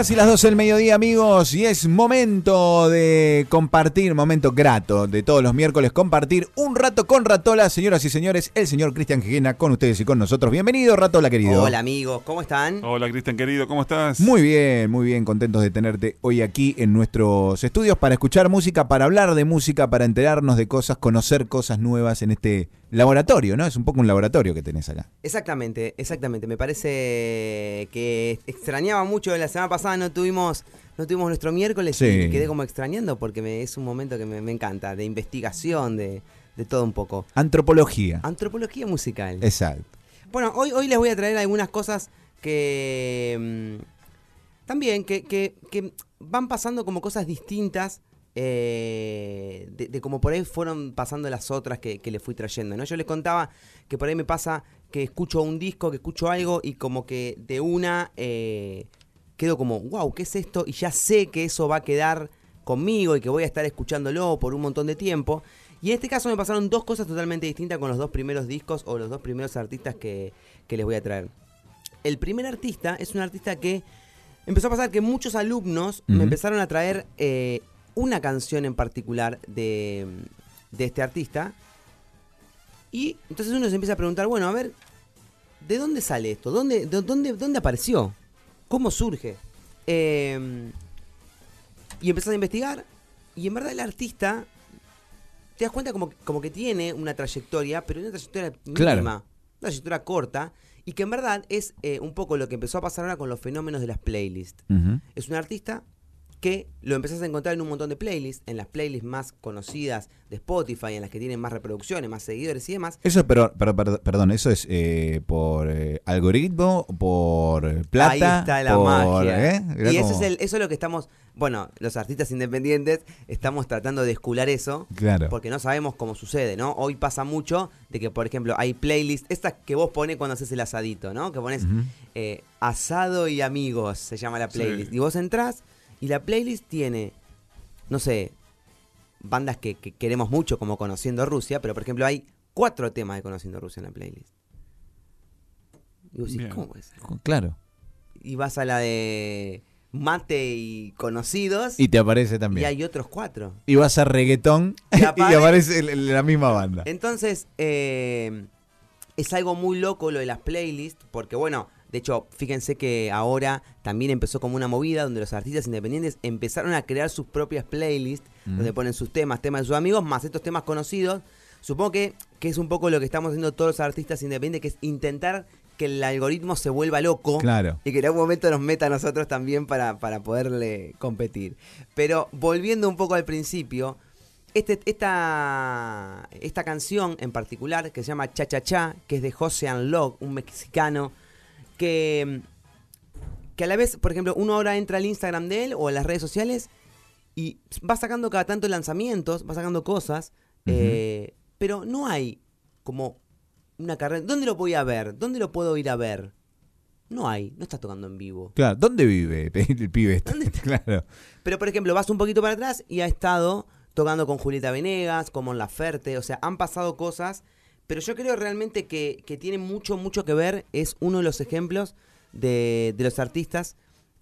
Casi las 12 del mediodía, amigos, y es momento de compartir, momento grato de todos los miércoles, compartir un rato con Ratola, señoras y señores, el señor Cristian Gijena con ustedes y con nosotros. Bienvenido, Ratola, querido. Hola, amigos, ¿cómo están? Hola, Cristian, querido, ¿cómo estás? Muy bien, muy bien, contentos de tenerte hoy aquí en nuestros estudios para escuchar música, para hablar de música, para enterarnos de cosas, conocer cosas nuevas en este laboratorio, ¿no? Es un poco un laboratorio que tenés acá. Exactamente, exactamente. Me parece que extrañaba mucho la semana pasada, no tuvimos, no tuvimos nuestro miércoles Sí. y quedé como extrañando porque me- es un momento que me, me encanta, de investigación, de, de todo un poco. Antropología. Antropología musical. Exacto. Bueno, hoy, hoy les voy a traer algunas cosas que mm, también que, que- que van pasando como cosas distintas eh, de, de como por ahí fueron pasando las otras que, que les fui trayendo. ¿no? Yo les contaba que por ahí me pasa que escucho un disco, que escucho algo y como que de una eh, quedo como, wow, ¿qué es esto? Y ya sé que eso va a quedar conmigo y que voy a estar escuchándolo por un montón de tiempo. Y en este caso me pasaron dos cosas totalmente distintas con los dos primeros discos o los dos primeros artistas que, que les voy a traer. El primer artista es un artista que empezó a pasar que muchos alumnos me empezaron a traer eh, una canción en particular de, de este artista. Y entonces uno se empieza a preguntar, bueno, a ver, ¿de dónde sale esto? ¿Dónde, de- dónde, dónde apareció? ¿Cómo surge? Eh, y empezás a investigar. Y en verdad el artista te das cuenta como, como que tiene una trayectoria, pero una trayectoria Claro. mínima, una trayectoria corta, y que en verdad es eh, un poco lo que empezó a pasar ahora con los fenómenos de las playlists. Es un artista que lo empezás a encontrar en un montón de playlists, en las playlists más conocidas de Spotify, en las que tienen más reproducciones, más seguidores y demás. Eso, pero, pero, pero- perdón, eso es eh, por eh, algoritmo, por plata. Ahí está la por, magia. ¿eh? Y eso es, el- eso es lo que estamos, bueno, los artistas independientes estamos tratando de escular eso. Claro. Porque no sabemos cómo sucede, ¿no? Hoy pasa mucho de que, por ejemplo, hay playlists, estas que vos pones cuando haces el asadito, ¿no? Que pones Ujú. eh, asado y amigos, se llama la playlist. Sí. Y vos entrás y la playlist tiene, no sé, bandas que, que queremos mucho como Conociendo Rusia, pero por ejemplo hay cuatro temas de Conociendo Rusia en la playlist. Y vos decís, Bien. ¿cómo puede ser? Claro. Y vas a la de Mate y Conocidos Y te aparece y también. hay otros cuatro. Y vas a reggaetón Y y, apare- aparece el- el- la misma banda. Entonces, eh, es algo muy loco lo de las playlists, porque bueno, de hecho, fíjense que ahora también empezó como una movida donde los artistas independientes empezaron a crear sus propias playlists, Mm. donde ponen sus temas, temas de sus amigos, más estos temas conocidos. Supongo que, que es un poco lo que estamos haciendo todos los artistas independientes, que es intentar que el algoritmo se vuelva loco Claro. y que en algún momento nos meta a nosotros también para, para poderle competir. Pero volviendo un poco al principio, este, esta, esta canción en particular, que se llama Cha Cha Cha, que es de José Log, un mexicano, que, que a la vez, por ejemplo, uno ahora entra al Instagram de él o a las redes sociales y va sacando cada tanto lanzamientos, va sacando cosas, eh, pero no hay como una carrera. ¿Dónde lo voy a ver? ¿Dónde lo puedo ir a ver? No hay, no está tocando en vivo. Claro. ¿Dónde vive el pibe este? ¿Dónde está? Claro. Pero por ejemplo, vas un poquito para atrás y ha estado tocando con Julieta Venegas, con Mon Laferte, o sea, han pasado cosas, pero yo creo realmente que, que tiene mucho, mucho que ver, es uno de los ejemplos de, de los artistas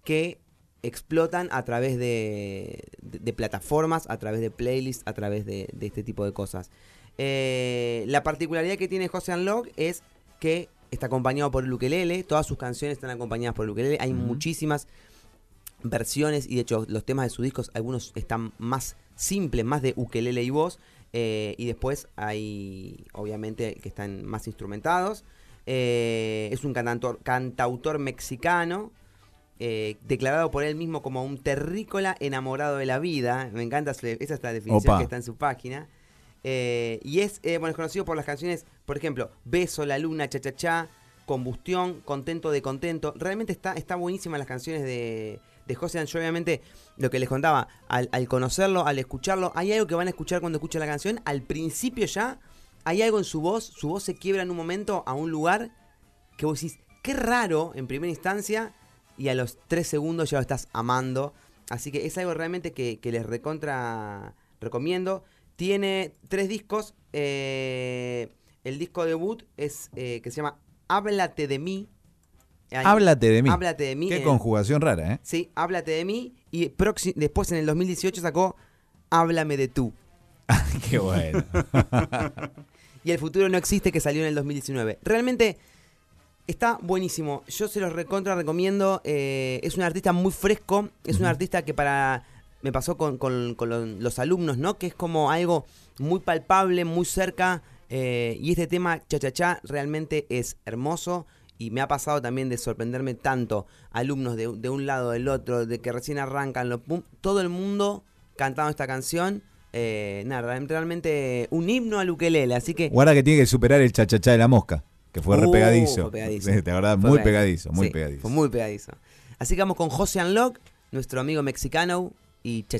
que explotan a través de, de- de plataformas, a través de playlists, a través de, de este tipo de cosas. Eh, la particularidad que tiene José Unlock es que está acompañado por el ukelele, todas sus canciones están acompañadas por el ukelele, hay muchísimas versiones y de hecho los temas de sus discos algunos están más simples, más de ukelele y voz eh, y después hay obviamente que están más instrumentados. Eh, es un cantautor, cantautor mexicano eh, declarado por él mismo como un terrícola enamorado de la vida. Me encanta, esa es la definición Opa. que está en su página. Y es, bueno, es conocido por las canciones, por ejemplo, Beso, La Luna, Cha Cha Cha, Combustión, Contento de Contento. Realmente está, está buenísima las canciones de, de José Ancho. Obviamente, lo que les contaba, al, conocerlo, al escucharlo, hay algo que van a escuchar cuando escuchan la canción. Al principio ya hay algo en su voz, su voz se quiebra en un momento a un lugar que vos decís, qué raro en primera instancia, y a los tres segundos ya lo estás amando. Así que es algo realmente que, les recomiendo. Tiene tres discos. eh, el disco debut es eh, que se llama Háblate de mí. Háblate de mí. Háblate de mí. Qué conjugación rara, ¿eh? Sí, Háblate de mí. Y después en el 2018 sacó Háblame de tú. Qué bueno. Y El futuro no existe que salió en el 2019. Realmente está buenísimo. Yo se los recontra recomiendo. eh, es un artista muy fresco. Es un artista que para... Me pasó con, con- con lo- los alumnos, ¿no? Que es como algo muy palpable, muy cerca. eh, y este tema, cha cha cha, realmente es hermoso. Y me ha pasado también de sorprenderme tanto alumnos de, de un lado, del otro, de que recién arrancan, lo, pum, todo el mundo cantando esta canción. Eh, nada, realmente un himno al ukelele. Así que Guarda que tiene que superar el chachachá de la mosca, que fue re Uh, pegadizo. fue pegadizo. ¿Te? Fue Muy pegadizo, muy Sí, pegadizo. Fue muy pegadizo. Así que vamos con José Unlock, nuestro amigo mexicano y cha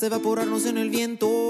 Hasta evaporarnos en el viento.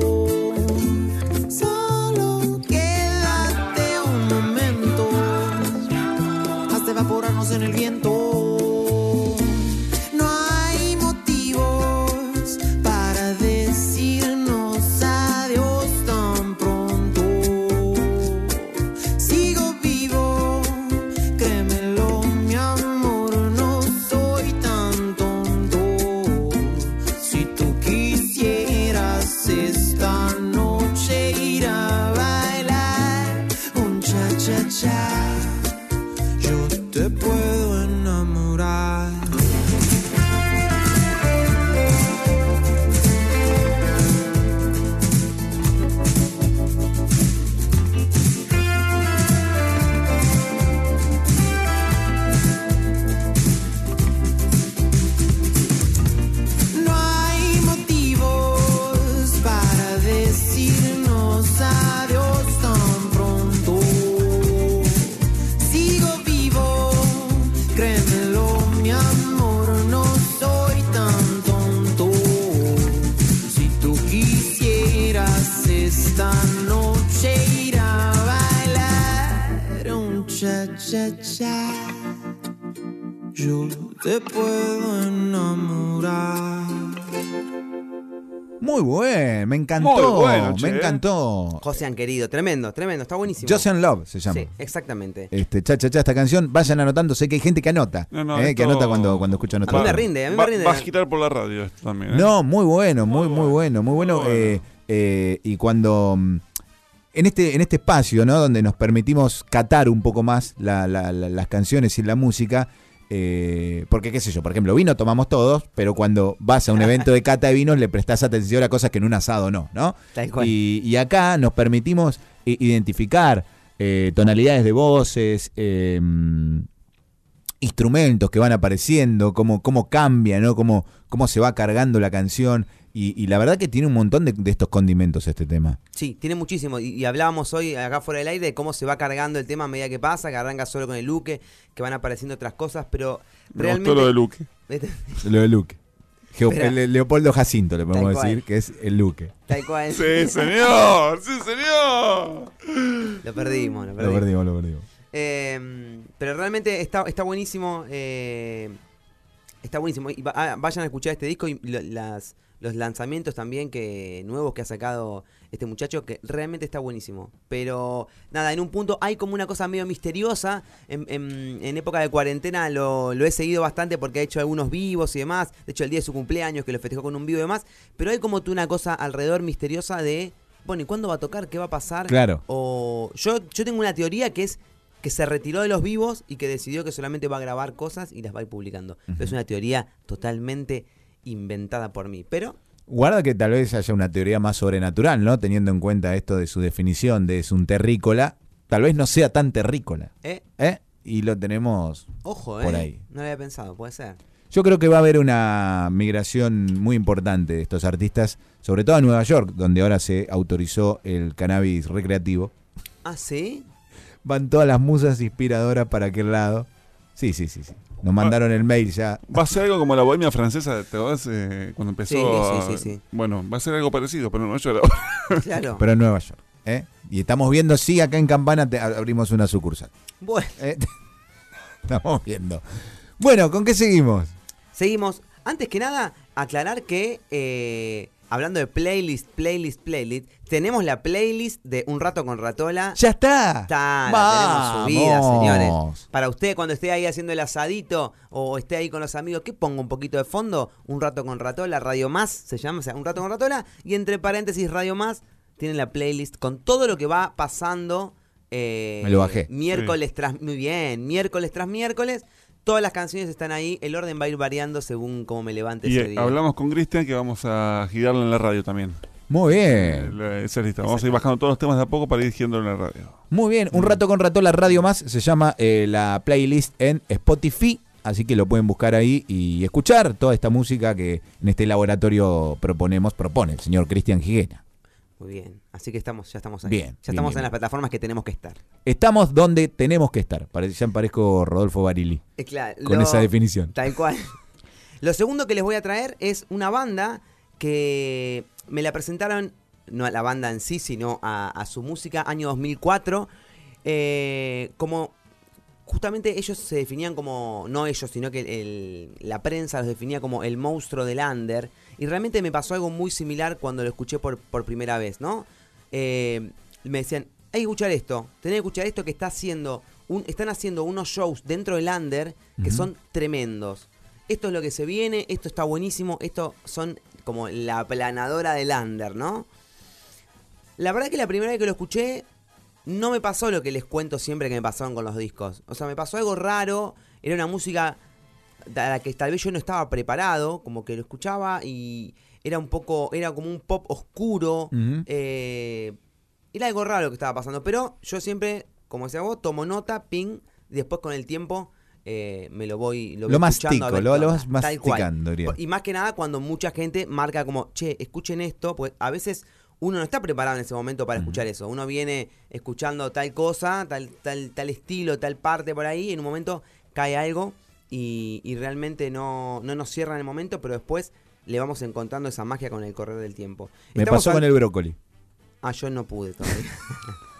Te puedo enamorar. Muy bueno, me encantó. Muy bueno, che. me encantó. José han querido, tremendo, tremendo, está buenísimo. Joseon Love se llama. Sí, exactamente. Este, cha, cha, cha, esta canción, vayan anotando, sé que hay gente que anota, No, no, eh, que anota cuando, cuando escucha nuestro A mí me rinde, a mí me rinde. va a agitar por la radio esto también. ¿eh? No, muy bueno, muy, muy bueno, muy bueno. Muy bueno. eh, eh, y cuando mm, en este, en este espacio, ¿no? Donde nos permitimos catar un poco más la- la- la- las canciones y la música. Eh, porque qué sé yo, por ejemplo, vino tomamos todos, pero cuando vas a un evento de cata de vinos le prestás atención a cosas que en un asado no, ¿no? Tal cual. Y, y acá nos permitimos identificar eh, tonalidades de voces, eh, instrumentos que van apareciendo, cómo, cómo cambia, ¿no? Cómo, cómo se va cargando la canción. Y, y la verdad que tiene un montón de, de estos condimentos este tema. Sí, tiene muchísimo. Y, y hablábamos hoy acá fuera del aire de cómo se va cargando el tema a medida que pasa, que arranca solo con el Luque, que van apareciendo otras cosas, pero Me realmente. gustó lo de Luque. Lo de Luque. Geo- Espera. Le- Leopoldo Jacinto, le podemos cual. decir, que es el Luque. Tal cual. Sí, señor, sí, señor. Lo perdimos, lo Lo perdimos. perdimos, lo perdimos. Eh, pero realmente está, está buenísimo. eh, está buenísimo. Y va- ah, vayan a escuchar este disco y lo- las, los lanzamientos también que nuevos que ha sacado este muchacho, que realmente está buenísimo. Pero nada, en un punto hay como una cosa medio misteriosa. En, en- en época de cuarentena lo, lo he seguido bastante porque ha hecho algunos vivos y demás. De hecho, el día de su cumpleaños que lo festejó con un vivo y demás. Pero hay como tú una cosa alrededor misteriosa de, bueno, ¿y cuándo va a tocar? ¿Qué va a pasar? Claro. O yo, yo tengo una teoría que es que se retiró de los vivos y que decidió que solamente va a grabar cosas y las va a ir publicando. Es una teoría totalmente inventada por mí. Pero Guarda que tal vez haya una teoría más sobrenatural, ¿no? Teniendo en cuenta esto de su definición de es un terrícola. Tal vez no sea tan terrícola, Eh, ¿eh? Y lo tenemos ojo, ¿eh? Por ahí. No lo había pensado, puede ser. Yo creo que va a haber una migración muy importante de estos artistas, sobre todo a Nueva York, donde ahora se autorizó el cannabis recreativo. ¿Ah, sí? Van todas las musas inspiradoras para aquel lado. Sí, sí, sí, sí. Nos mandaron el mail ya. Va a ser algo como la bohemia francesa, ¿te acordás? Eh, cuando empezó. Sí, sí, sí, sí. Bueno, va a ser algo parecido, pero no yo era. Claro. Pero en Nueva York. ¿eh? Y estamos viendo, sí, acá en Campana te- abrimos una sucursal. Bueno, ¿eh? estamos viendo. Bueno, ¿con qué seguimos? seguimos. Antes que nada, aclarar que, eh, hablando de playlist, playlist, playlist, tenemos la playlist de Un Rato con Ratola. ¡Ya está! Está, la tenemos subida, señores. Para usted, cuando esté ahí haciendo el asadito o esté ahí con los amigos, ¿qué pongo un poquito de fondo? Un rato con Ratola, Radio Más, se llama, o sea, un rato con Ratola. Y entre paréntesis, Radio Más, tienen la playlist con todo lo que va pasando. eh, Me lo bajé. Miércoles tras, muy bien, miércoles tras miércoles. Todas las canciones están ahí, el orden va a ir variando según cómo me levante Y ese eh, día. hablamos con Cristian que vamos a girarlo en la radio también. Muy Eh, bien. la- Esa es lista. Vamos a ir bajando todos los temas de a poco para ir girándolo en la radio. Muy bien. Un rato con Ratola Radio Más se llama eh, la playlist en Spotify. Así que lo pueden buscar ahí y escuchar toda esta música que en este laboratorio proponemos, propone el señor Cristian Giguena. Muy bien, así que estamos, ya estamos ahí. Bien, ya bien, estamos bien, en las plataformas que tenemos que estar. Estamos donde tenemos que estar. Ya parezco Rodolfo Barili Eh, claro, con lo- esa definición. Tal cual. Lo segundo que les voy a traer es una banda que me la presentaron, no a la banda en sí, sino a, a su música, año 2004. eh, como justamente ellos se definían como, no ellos, sino que el- la prensa los definía como el monstruo del under. Y realmente me pasó algo muy similar cuando lo escuché por, por primera vez, ¿no? Eh, me decían, hay que escuchar esto, tenés que escuchar esto que está haciendo, un- están haciendo unos shows dentro del under que son tremendos. Esto es lo que se viene, esto está buenísimo, esto son como la planadora del under, ¿no? La verdad que la primera vez que lo escuché no me pasó lo que les cuento siempre que me pasaron con los discos. O sea, me pasó algo raro, era una música a la que tal vez yo no estaba preparado, como que lo escuchaba y era un poco, era como un pop oscuro, eh, era algo raro lo que estaba pasando, pero yo siempre, como decía vos, tomo nota, ping, y después con el tiempo eh, me lo voy lo, voy Lo a mastico, ver lo- lo vas masticando. Y más que nada cuando mucha gente marca como, che, escuchen esto, pues a veces uno no está preparado en ese momento para escuchar eso. Uno viene escuchando tal cosa, tal, tal, tal estilo, tal parte por ahí, y en un momento cae algo y, y realmente no, no nos cierra en el momento, pero después le vamos encontrando esa magia con el correr del tiempo. Me Estamos pasó con el brócoli. Ah, yo no pude todavía.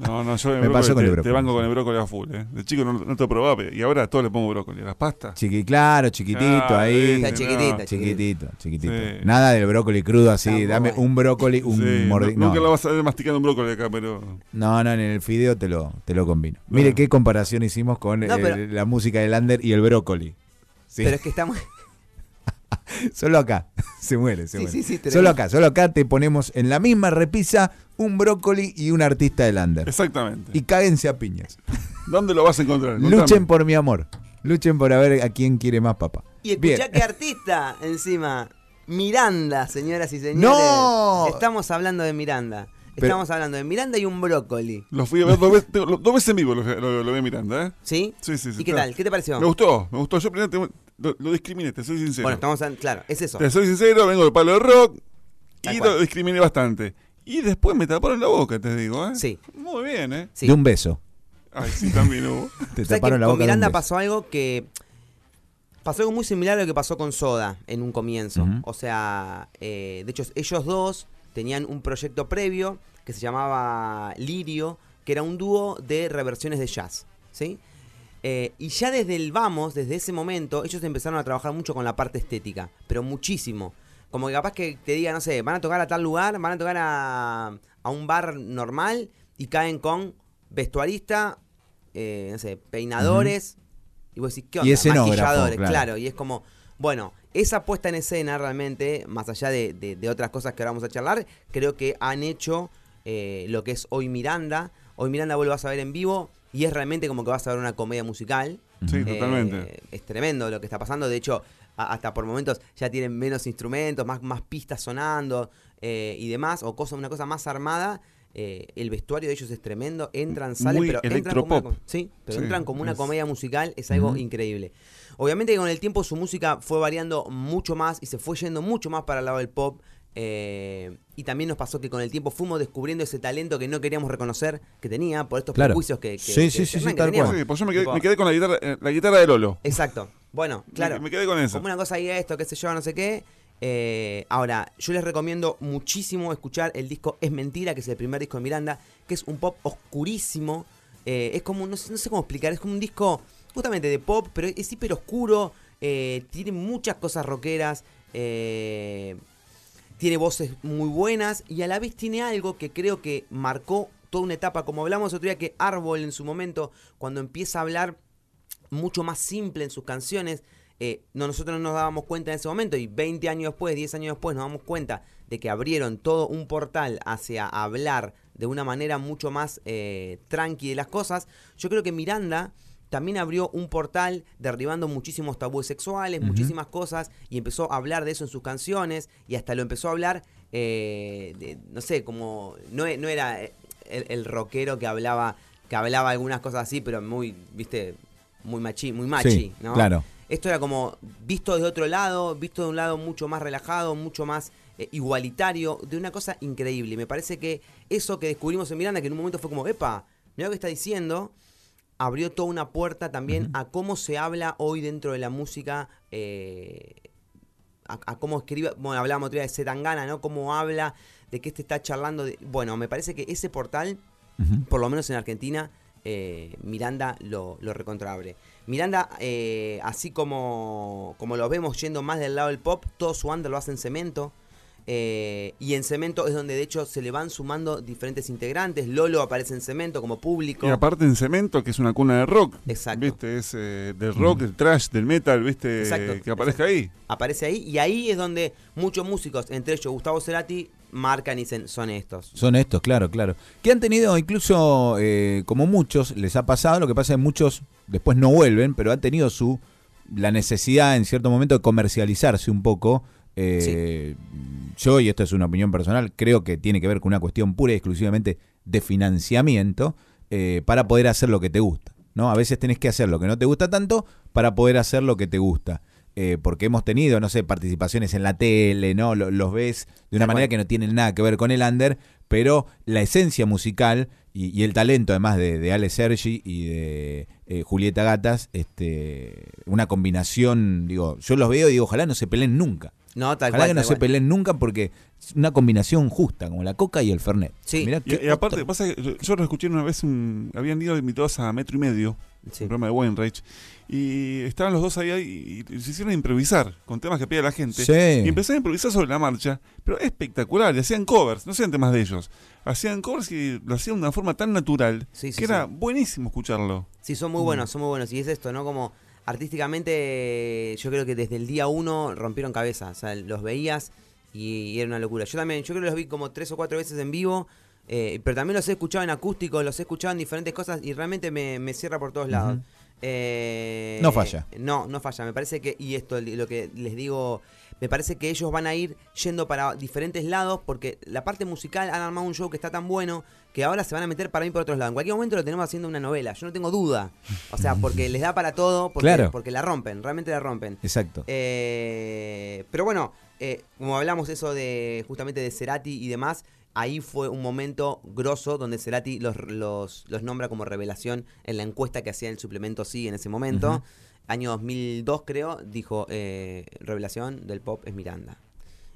No, no, yo Me pasó con el te, te brócoli. banco con el brócoli a full. ¿eh? De chico no, no te probaba, pero- y ahora a todo le pongo brócoli. A las pastas. Chiqui, claro, chiquitito Ah, ahí. Está chiquitita, no. Chiquitito, chiquitito. Sí. Nada del brócoli crudo así. Tampoco Dame un brócoli, un Sí, no- Nunca no. la vas a ver masticando un brócoli acá, pero. No, no, en el fideo te lo, te lo combino. Mire qué comparación hicimos con No, eh, pero- la música del under y el brócoli. Sí, Pero es que estamos... solo acá. Se muere, se Sí, muere. sí, sí, solo acá, solo acá te ponemos en la misma repisa un brócoli y un artista del under. Exactamente. Y cáguense a piñas. ¿Dónde lo vas a encontrar? Contame. Luchen por mi amor. Luchen por a ver a quién quiere más papá. Y Bien. escuchá qué artista encima. Miranda, señoras y señores. ¡No! Estamos hablando de Miranda. Pero- Estamos hablando de Miranda y un brócoli. Los fui a ver dos veces, lo- dos veces en vivo, lo, lo, lo vi mirando, ¿eh? ¿Sí? Sí, sí, sí. ¿Y qué claro. tal? ¿Qué te pareció? Me gustó, me gustó. Yo primero te- lo, lo discriminé, te soy sincero. Bueno, estamos en- claro, es eso. Te soy sincero, vengo del palo de rock Tal y cual. lo discriminé bastante. Y después me taparon la boca, te digo, ¿eh? Sí. Muy bien, ¿eh? Sí. De un beso. Ay, sí, también hubo. Te que taparon la con boca de un Miranda beso. pasó algo que. Pasó algo muy similar a lo que pasó con Soda en un comienzo. O sea, eh, de hecho, ellos dos tenían un proyecto previo que se llamaba Lirio, que era un dúo de reversiones de jazz. ¿Sí? Eh, y ya desde el vamos, desde ese momento, ellos empezaron a trabajar mucho con la parte estética, pero muchísimo. Como que capaz que te diga, no sé, van a tocar a tal lugar, van a tocar a, a un bar normal y caen con vestuarista, eh, no sé, peinadores. Y vos decís, ¿qué Y onda? escenógrafo, Maquilladores, claro. claro. Y es como, bueno, esa puesta en escena realmente, más allá de, de- de otras cosas que ahora vamos a charlar, creo que han hecho eh, lo que es hoy Miranda. Hoy Miranda vos lo vas a ver en vivo y es realmente como que vas a ver una comedia musical. Sí, Eh, totalmente. es tremendo lo que está pasando. De hecho, hasta por momentos ya tienen menos instrumentos, más, más pistas sonando eh, y demás, o cosa, una cosa más armada. Eh, el vestuario de ellos es tremendo. Entran, salen, Muy pero entran como, una, electropop. com- sí, pero Sí, entran como una es- comedia musical. Es algo increíble. Obviamente que con el tiempo su música fue variando mucho más y se fue yendo mucho más para el lado del pop. eh, y también nos pasó que con el tiempo fuimos descubriendo ese talento que no queríamos reconocer que tenía por estos Claro. prejuicios que, que- Sí, que sí, sí, sí, que tal teníamos. cual. Sí, pues yo me quedé, Tipo, me quedé con la guitarra, eh, la guitarra de Lolo. Exacto. Bueno, claro. Me, me quedé con eso. Como una cosa ahí esto, qué sé yo, no sé qué. Eh, ahora, yo les recomiendo muchísimo escuchar el disco Es Mentira, que es el primer disco de Miranda, que es un pop oscurísimo. Eh, es como, no sé, no sé cómo explicar, es como un disco justamente de pop, pero es hiper oscuro. eh, tiene muchas cosas rockeras. tiene voces muy buenas y a la vez tiene algo que creo que marcó toda una etapa, como hablamos otro día, que Árbol en su momento, cuando empieza a hablar mucho más simple en sus canciones, eh, no, nosotros no nos dábamos cuenta en ese momento y 20 años después, 10 años después nos damos cuenta de que abrieron todo un portal hacia hablar de una manera mucho más eh, tranqui de las cosas. Yo creo que Miranda también abrió un portal derribando muchísimos tabúes sexuales, muchísimas cosas, y empezó a hablar de eso en sus canciones, y hasta lo empezó a hablar, eh, de- no sé, como no, no era el, el rockero que hablaba, que hablaba algunas cosas así, pero muy, viste, muy machi, muy machi, Sí, ¿no? claro. Esto era como visto de otro lado, visto de un lado mucho más relajado, mucho más eh, igualitario, de una cosa increíble. Me parece que eso que descubrimos en Miranda, que en un momento fue como, epa, mira lo que está diciendo, abrió toda una puerta también a cómo se habla hoy dentro de la música, eh, a, a cómo escribe, bueno, hablábamos otra vez de Zetangana, ¿no? Cómo habla, de qué te está charlando. De, bueno, me parece que ese portal por lo menos en Argentina, eh, Miranda lo, lo recontraabre. Miranda, eh, así como, como lo vemos yendo más del lado del pop, todo su banda lo hace en cemento. eh, y en cemento es donde de hecho se le van sumando diferentes integrantes. Lolo aparece en cemento como público. Y aparte en Cemento, que es una cuna de rock. Exacto. ¿Viste? Es eh, del rock, del trash, del metal, ¿viste? Exacto, que aparezca ahí. Aparece ahí. Y ahí es donde muchos músicos, entre ellos Gustavo Cerati, marcan y dicen, son estos. Son estos, claro, claro. Que han tenido incluso, eh, como muchos, les ha pasado, lo que pasa es que muchos después no vuelven, pero han tenido su la necesidad en cierto momento de comercializarse un poco. Eh, Yo, y esto es una opinión personal, creo que tiene que ver con una cuestión pura y exclusivamente de financiamiento eh, para poder hacer lo que te gusta. ¿no? A veces tenés que hacer lo que no te gusta tanto para poder hacer lo que te gusta. Eh, porque hemos tenido, no sé, participaciones en la tele, ¿no? Lo- los ves de una manera que no tienen nada que ver con el under, pero la esencia musical y, y el talento además de, de Ale Sergi y de eh, Julieta Gatas, este, una combinación, digo, yo los veo y digo, ojalá no se peleen nunca. No, tal ojalá cual. que no se cual. peleen nunca porque es una combinación justa, como la coca y el fernet. Sí. Mirá Y, qué y aparte, pasa que yo, yo lo escuché una vez, un- habían ido invitados a Metro y Medio, Sí. un programa de Wainwright, y estaban los dos ahí, ahí y, y se hicieron improvisar con temas que pedía la gente. Sí. Y empezaron a improvisar sobre la marcha, pero espectacular, y hacían covers, no hacían temas de ellos. Hacían covers y lo hacían de una forma tan natural Sí, que era buenísimo escucharlo. Sí, son muy buenos, son muy buenos. Y es esto, ¿no? Como artísticamente, yo creo que desde el día uno rompieron cabeza. O sea, los veías y, era una locura. Yo también, yo creo que los vi como tres o cuatro veces en vivo. Eh, pero también los he escuchado en acústico, los he escuchado en diferentes cosas y realmente me, me cierra por todos lados. Eh, No falla. No, no falla. Me parece que, y esto, lo que les digo, me parece que ellos van a ir yendo para diferentes lados porque la parte musical han armado un show que está tan bueno que ahora se van a meter para mí por otros lados. En cualquier momento lo tenemos haciendo una novela, yo no tengo duda. O sea, porque les da para todo, porque, Claro. porque la rompen, realmente la rompen. Exacto. Eh, pero bueno, eh, como hablamos eso de justamente de Cerati y demás, ahí fue un momento grosso donde Cerati los, los, los nombra como revelación en la encuesta que hacía el suplemento Sí en ese momento. Año 2002 creo, dijo eh, revelación del pop es Miranda.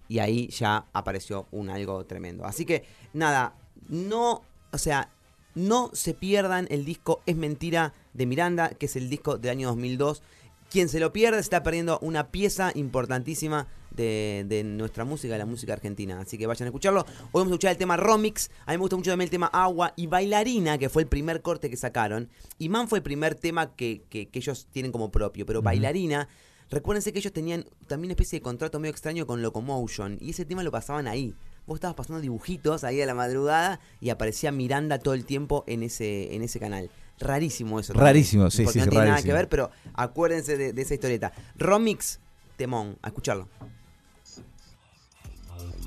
Y ahí ya apareció un algo tremendo. Así que nada, no, o sea, no se pierdan el disco Es Mentira de Miranda, que es el disco del año 2002. Quien se lo pierde está perdiendo una pieza importantísima de, de nuestra música, de la música argentina. Así que vayan a escucharlo. Hoy vamos a escuchar el tema Romix. A mí me gusta mucho también el tema Agua y Bailarina, que fue el primer corte que sacaron. Y Man fue el primer tema que, que- que ellos tienen como propio. Pero Bailarina, recuérdense que ellos tenían también una especie de contrato medio extraño con Locomotion. Y ese tema lo pasaban ahí. Vos estabas pasando dibujitos ahí a la madrugada y aparecía Miranda todo el tiempo en ese, en ese canal. Rarísimo eso. también, Rarísimo, sí, porque sí, No tiene nada que ver, pero acuérdense de, de esa historieta. Romix, temón, a escucharlo.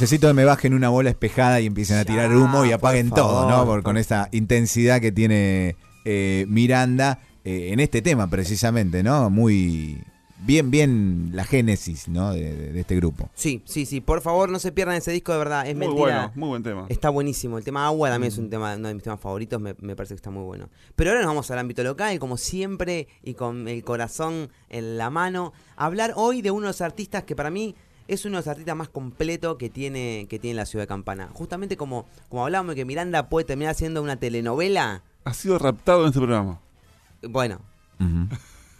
Necesito que me bajen una bola espejada y empiecen a tirar humo y apaguen todo, ¿no? Por- con esta intensidad que tiene eh, Miranda eh, en este tema precisamente, ¿no? Muy bien, bien la génesis, ¿no? De, de- de este grupo. Sí, sí, sí. Por favor, no se pierdan ese disco de verdad. Es Muy mentira. bueno, muy buen tema. Está buenísimo. El tema agua también es un tema, uno de mis temas favoritos. Me, me parece que está muy bueno. Pero ahora nos vamos al ámbito local, como siempre, y con el corazón en la mano. Hablar hoy de uno de los artistas que para mí es uno de los artistas más completos que tiene, que tiene la ciudad de Campana. Justamente como, como hablábamos de que Miranda puede terminar haciendo una telenovela. Ha sido raptado en este programa. Bueno,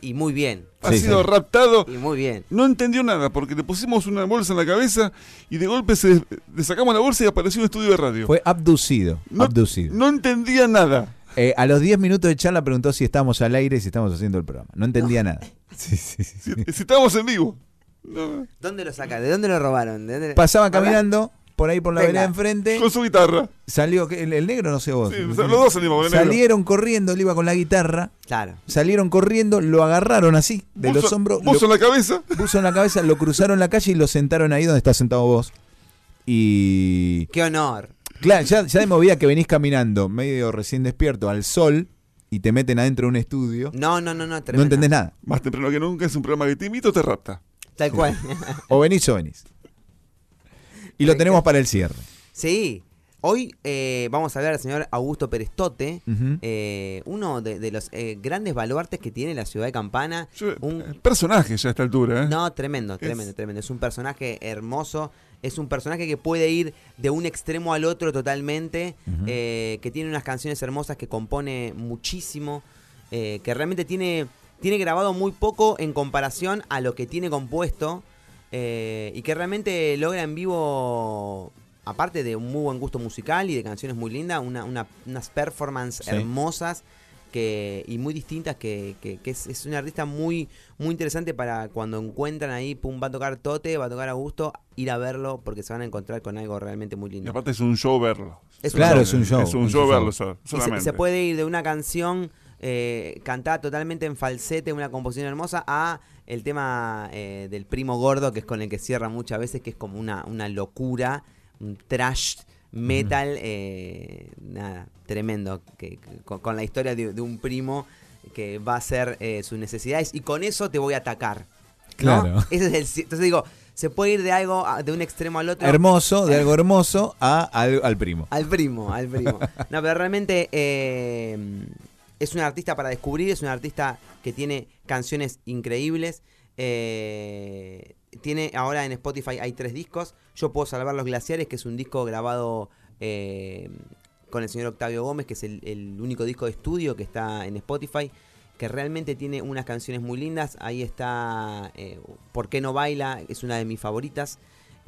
y muy bien. Ha Sí, sido sí. raptado. Y muy bien. No entendió nada porque le pusimos una bolsa en la cabeza y de golpe se, le sacamos la bolsa y apareció un estudio de radio. Fue abducido. no, abducido. no entendía nada. Eh, a los 10 minutos de charla preguntó si estábamos al aire y si estamos haciendo el programa. No entendía nada. Sí, sí, sí, Si, sí. si estábamos en vivo. No. ¿Dónde lo saca? ¿De dónde lo robaron? ¿De dónde- Pasaba ¿Verdad? caminando por ahí por la Venga. vereda enfrente. Con su guitarra. Salió, el, el negro no sé vos. Sí, los dos salimos negro. Salieron corriendo, él iba con la guitarra. Claro. Salieron corriendo, lo agarraron así, de los hombros. lo en la cabeza. puso en la cabeza, lo cruzaron la calle y lo sentaron ahí donde estás sentado vos. Y. ¡Qué honor! Claro, ya, ya de movida que venís caminando, medio recién despierto, al sol, y te meten adentro de un estudio. No, no, no, no. No entendés nada. Más temprano que nunca es un programa que te imito o te rapta. Tal cual. O venís o venís. Y lo tenemos para el cierre. sí. Hoy eh, vamos a hablar del señor Augusto Perestote, eh, uno de, de los eh, grandes baluartes que tiene la ciudad de Campana. Yo- Un- Personaje ya a esta altura, ¿eh? No, tremendo, Es- tremendo, tremendo. Es un personaje hermoso. Es un personaje que puede ir de un extremo al otro totalmente. Eh, que tiene unas canciones hermosas que compone muchísimo. eh, que realmente tiene, tiene grabado muy poco en comparación a lo que tiene compuesto. eh, y que realmente logra en vivo, aparte de un muy buen gusto musical y de canciones muy lindas, una, una- unas performances Sí. hermosas que, y muy distintas, que, que- que es, es un artista muy, muy interesante para cuando encuentran ahí, pum, va a tocar Tote, va a tocar Augusto, ir a verlo porque se van a encontrar con algo realmente muy Y lindo. aparte es un show verlo. Es un Claro, show. es un show. Es un show un verlo show. so- Y se- solamente. se, puede ir de una canción eh, cantada totalmente en falsete, una composición hermosa, a el tema eh, del primo gordo, que es con el que cierra muchas veces, que es como una, una locura, un trash metal, eh, nada, tremendo, que, que- con, con la historia de, de un primo que va a hacer eh, sus necesidades y con eso te voy a atacar. ¿no? Claro. Ese es el, entonces digo, se puede ir de algo, de un extremo al otro. Hermoso, de algo hermoso, a, al, al primo. Al primo, al primo. No, pero realmente eh, es un artista para descubrir, es un artista que tiene canciones increíbles. eh, tiene ahora en Spotify hay tres discos. Yo puedo salvar los glaciares, que es un disco grabado eh, con el señor Octavio Gómez, que es el, el único disco de estudio que está en Spotify, que realmente tiene unas canciones muy lindas. Ahí está eh, ¿Por qué no baila? Es una de mis favoritas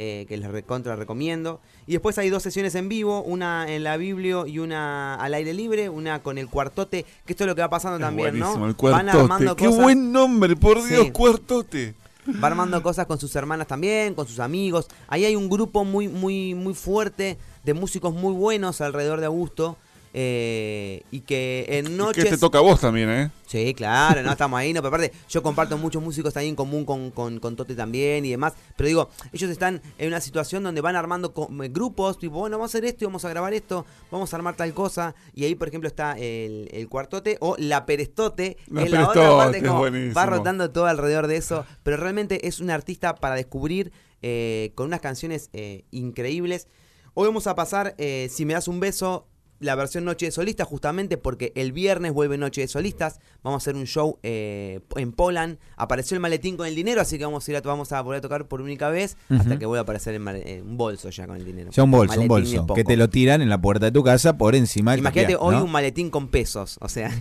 eh, que les recontra recomiendo. Y después hay dos sesiones en vivo, una en la Biblio y una al aire libre, una con el cuartote, que esto es lo que va pasando Es también, ¿no? el Van cuartote. armando Qué cosas, buen nombre, por Sí. Dios, cuartote. va armando cosas con sus hermanas también, con sus amigos. Ahí hay un grupo muy, muy, muy fuerte de músicos muy buenos alrededor de Augusto. Eh, y que en noches que te toca a vos también, ¿eh? Sí, claro, no estamos ahí, no, pero aparte yo comparto muchos músicos ahí en común con, con, con Tote también y demás, pero digo, ellos están en una situación donde van armando eh, grupos, tipo, bueno, vamos a hacer esto y vamos a grabar esto, vamos a armar tal cosa, y ahí por ejemplo está el, el cuartote o la perestote, La es la otra parte, como va rotando todo alrededor de eso, pero realmente es un artista para descubrir eh, con unas canciones eh, increíbles. Hoy vamos a pasar, eh, si me das un beso, la versión Noche de Solistas, justamente porque el viernes vuelve Noche de Solistas. Vamos a hacer un show eh, en Poland. Apareció el maletín con el dinero, así que vamos a ir a, vamos a volver a tocar por única vez hasta que vuelva a aparecer el eh, un bolso ya con el dinero. Ya un bolso, un Maletín bolso. Que te lo tiran en la puerta de tu casa por encima del Imagínate hoy un maletín con pesos, o sea,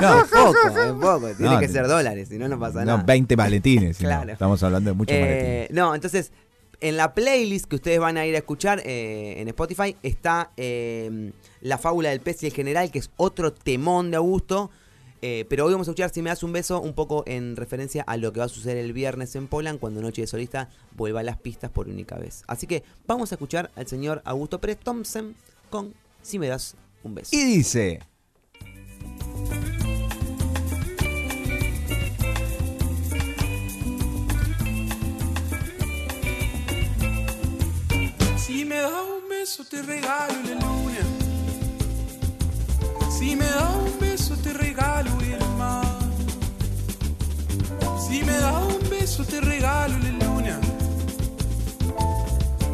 No, es poco, es poco. Tiene No, que ser dólares, si no, no pasa no, nada. 20 maletines. Claro. Estamos hablando de muchos Eh, maletines. no, entonces, en la playlist que ustedes van a ir a escuchar eh, en Spotify está eh, La Fábula del Pez y el General, que es otro temón de Augusto. Eh, pero hoy vamos a escuchar Si me das un beso, un poco en referencia a lo que va a suceder el viernes en Poland, cuando Noche de Solista vuelva a las pistas por única vez. Así que vamos a escuchar al señor Augusto Pérez Thompson con Si me das un beso. Y dice... beso te regalo la luna. Si me da un beso te regalo el mar. Si me da un beso te regalo la luna.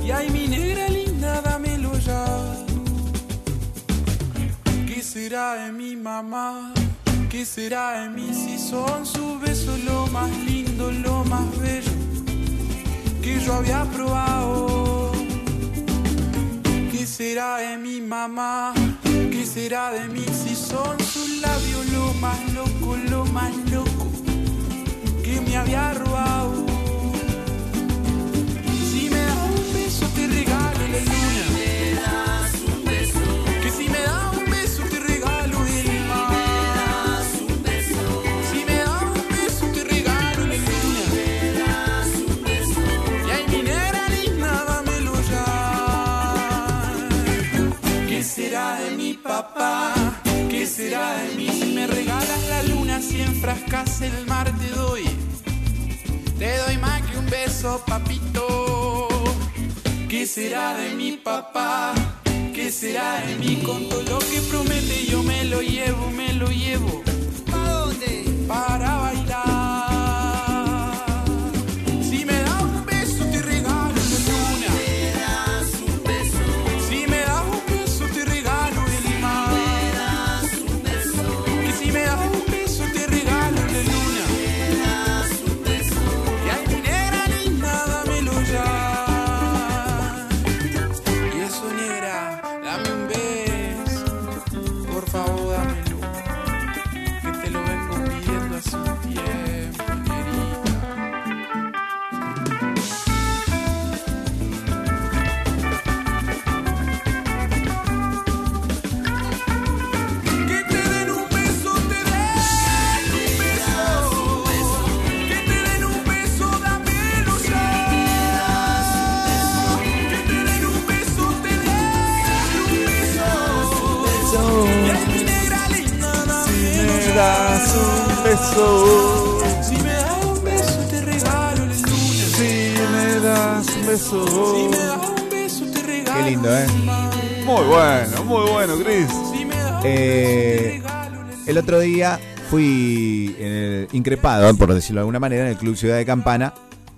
Y ay mi negra linda, dámelo ya. ¿Qué será de mi mamá? ¿Qué será de mí si son sus besos lo más lindo, lo más bello que yo había probado? ¿Qué será de mi mamá? ¿Qué será de mí si son sus labios lo más loco, lo más loco que me había robado? Si me das un beso te regalo la luna. ¿Qué será de mí si me regalas la luna? Si enfrascas el mar te doy. Te doy más que un beso, papito. ¿Qué será de mi papá? ¿Qué será de mí con todo lo que promete? Yo me lo llevo, me lo llevo. ¿Para dónde? Para bailar. El otro día fui en el- increpado, por decirlo de alguna manera, en el Club Ciudad de Campana.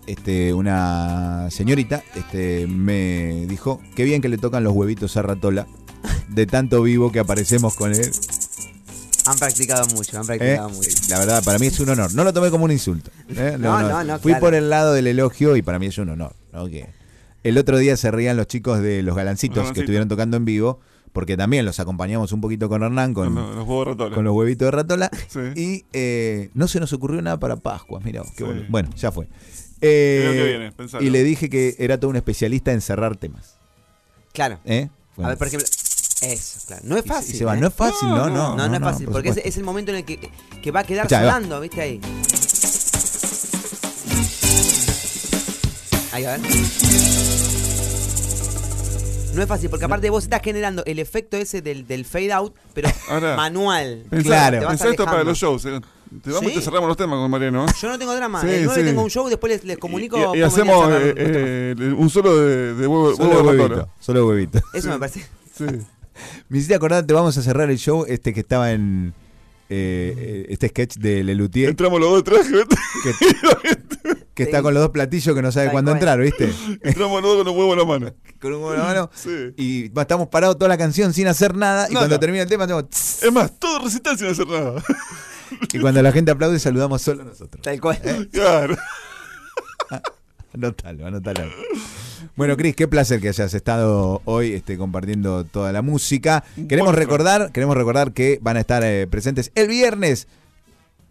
Este, una señorita este, me dijo, qué bien que le tocan los huevitos a Ratola, de tanto vivo que aparecemos con él. Han practicado mucho, han ¿eh? practicado mucho. La verdad, para mí es un honor. No lo tomé como un insulto. ¿eh? No, no, no, Fui claro. por el lado del elogio y para mí es un honor. ¿no? Que el otro día se rían los chicos de los galancitos que Galancitos. estuvieron tocando en vivo, porque también los acompañamos un poquito con Hernán, con, los, los huevos ratones. con los huevitos de ratola. Sí. Y eh, no se nos ocurrió nada para Pascua. Mira, qué Sí. Bueno, ya fue. Eh, que viene, y le dije que era todo un especialista en cerrar temas. Claro. ¿eh? A ver, por ejemplo, eso, claro. No es y se- fácil. y se va. ¿eh? No es fácil, no, no. No, no, es fácil, por porque es, el momento en el que, que va a quedar va. sonando, ¿viste? Ahí. Ahí, a ver. No es fácil, porque aparte vos estás generando el efecto ese del, del fade out, pero Ahora, manual. Pensá, Claro. Pensá esto para los shows. eh. Te vamos y ¿Sí? te cerramos los temas con Mariano. ¿eh? Yo no tengo drama. Sí, el 9 sí. tengo un show, después les, les comunico. Y, y cómo venía a hacemos eh, los eh, un solo de, de huevo, Solo huevo de huevito. ratola. Solo huevito. Eso me parece. Sí. Me hiciste acordar, te vamos a cerrar el show este que estaba en eh, eh, este sketch de Lelutier, Entramos los dos de traje, que, que está con los dos platillos que no sabe cuándo cual. entrar, ¿viste? Entramos los dos con los huevos en la mano. con un huevo en la mano. Sí. Y estamos parados toda la canción sin hacer nada. Y cuando termina el tema, hacemos Es más, todo recital sin hacer nada. y cuando la gente aplaude, saludamos solo nosotros. Tal cual. Claro. Anótalo, anótalo. Bueno, Cris, qué placer que hayas estado hoy este, compartiendo toda la música. Queremos Bueno. recordar, queremos recordar que van a estar eh, presentes el viernes,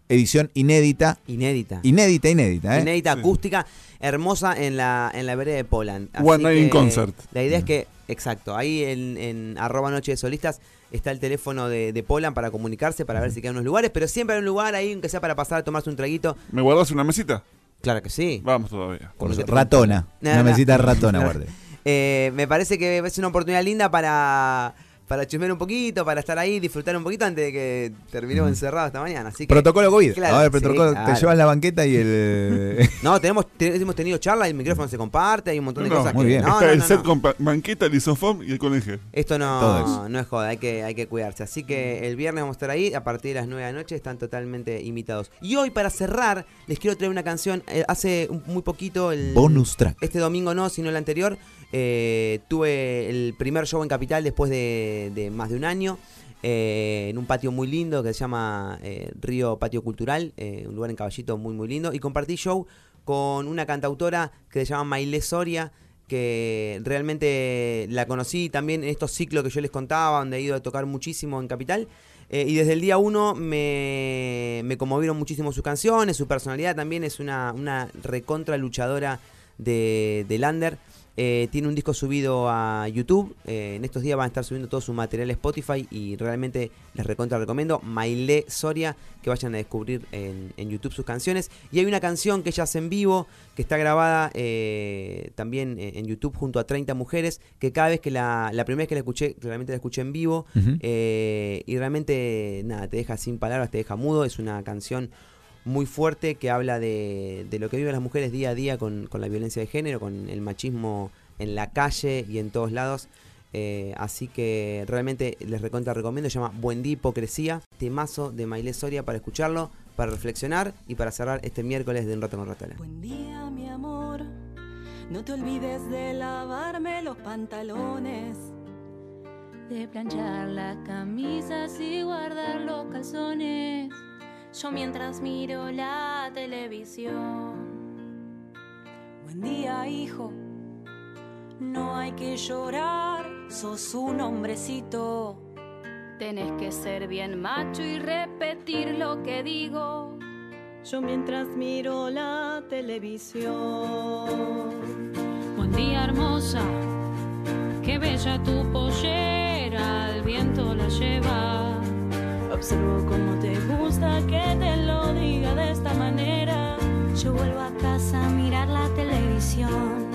edición inédita, Inédita. inédita, inédita, ¿eh? Inédita Sí. acústica, hermosa en la, en la vereda de Poland. Así One Night in Concert. La idea es que, exacto, ahí en, en arroba noche de solistas está el teléfono de, de Poland para comunicarse, para ver si quedan unos lugares, pero siempre hay un lugar ahí, aunque sea para pasar a tomarse un traguito. ¿Me guardas una mesita? Claro que sí. Vamos todavía. Por te- ratona, una mesita ratona, guarde. Eh, me parece que es una oportunidad linda para, para chusmear un poquito, para estar ahí, disfrutar un poquito antes de que terminemos encerrados esta mañana. Así que, Protocolo COVID. Claro, a ver, sí, protocolo, claro. te llevas la banqueta y el. No, tenemos, te- hemos tenido charla, el micrófono se comparte, hay un montón de No, cosas muy que. bien. No, Está no, el no, set no. con banqueta, el isofón y el coneje. Esto no, no es joda, hay que, hay que cuidarse. Así que el viernes vamos a estar ahí, a partir de las 9 de la noche están totalmente invitados. Y hoy, para cerrar, les quiero traer una canción. eh, hace un- muy poquito, el, Bonus track. este domingo no, sino el anterior, eh, tuve el primer show en Capital después de, más de un año. eh, en un patio muy lindo que se llama eh, Río Patio Cultural, un lugar en Caballito muy muy lindo. Y compartí show con una cantautora que se llama Mailé Soria, que realmente la conocí también en estos ciclos que yo les contaba, donde he ido a tocar muchísimo en Capital. Y desde el día uno me, conmovieron muchísimo sus canciones, su personalidad también es una, recontra luchadora de Lander. Eh, tiene un disco subido a YouTube. eh, en estos días van a estar subiendo todo su material a Spotify y realmente les recontra recomiendo. Mailé Soria, que vayan a descubrir en, en YouTube sus canciones. Y hay una canción que ella hace en vivo, que está grabada eh, también en YouTube junto a 30 mujeres, que cada vez que la, la primera vez que la escuché, realmente la escuché en vivo. Eh, y realmente, nada, te deja sin palabras, te deja mudo. Es una canción muy fuerte que habla de, de lo que viven las mujeres día a día con, con la violencia de género, con el machismo en la calle y en todos lados. Eh, así que realmente les recontra recomiendo, se llama Buen día Hipocresía, temazo de Maile Soria para escucharlo, para reflexionar y para cerrar este miércoles de Un Rato con Ratola. Buen día, mi amor. No te olvides de lavarme los pantalones. De planchar las camisas y guardar los calzones. Yo mientras miro la televisión. Buen día, hijo. No hay que llorar, sos un hombrecito. Tenés que ser bien macho y repetir lo que digo. Yo mientras miro la televisión. Buen día, hermosa. Qué bella tu pollera, el viento la lleva. Observo cómo te gusta que te lo diga de esta manera. Yo vuelvo a casa a mirar la televisión.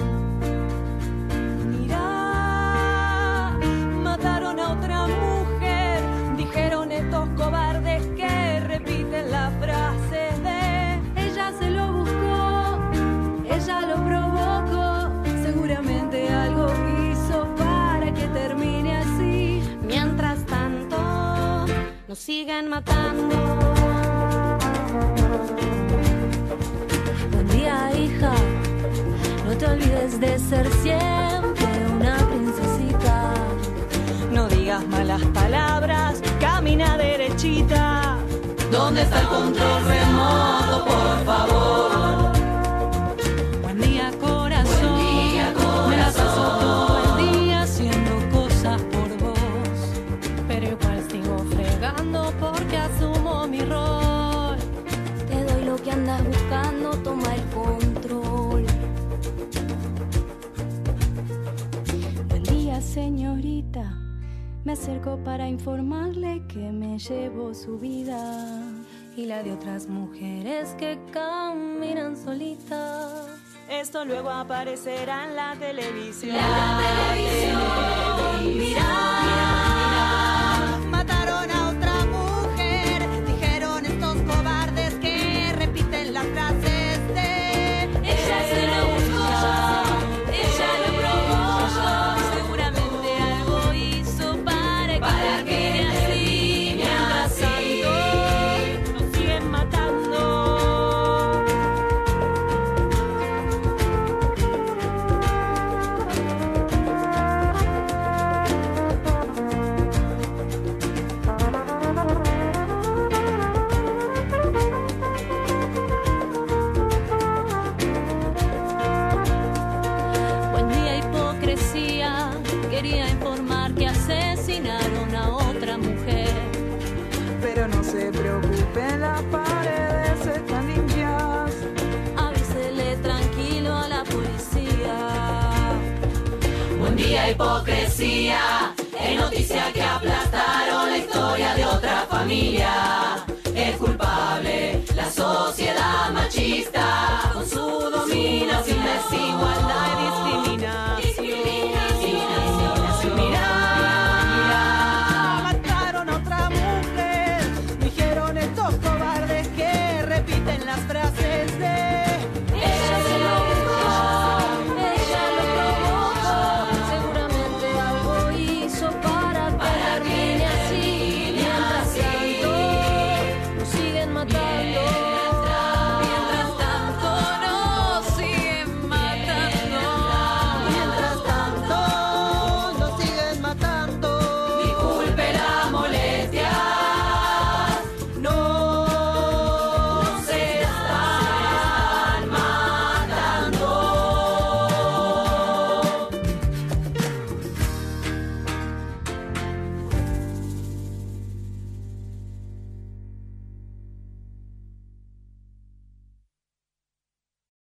Nos siguen matando. Buen día, hija. No te olvides de ser siempre una princesita. No digas malas palabras, camina derechita. ¿Dónde está el control remoto, por favor? Andas buscando, toma el control. Buen día, señorita. Me acerco para informarle que me llevo su vida y la de otras mujeres que caminan solitas. Esto luego aparecerá en la televisión. Mira, hipocresía. Es noticia que aplastaron la historia de otra familia. Es culpable la sociedad machista con su dominación, desigualdad y.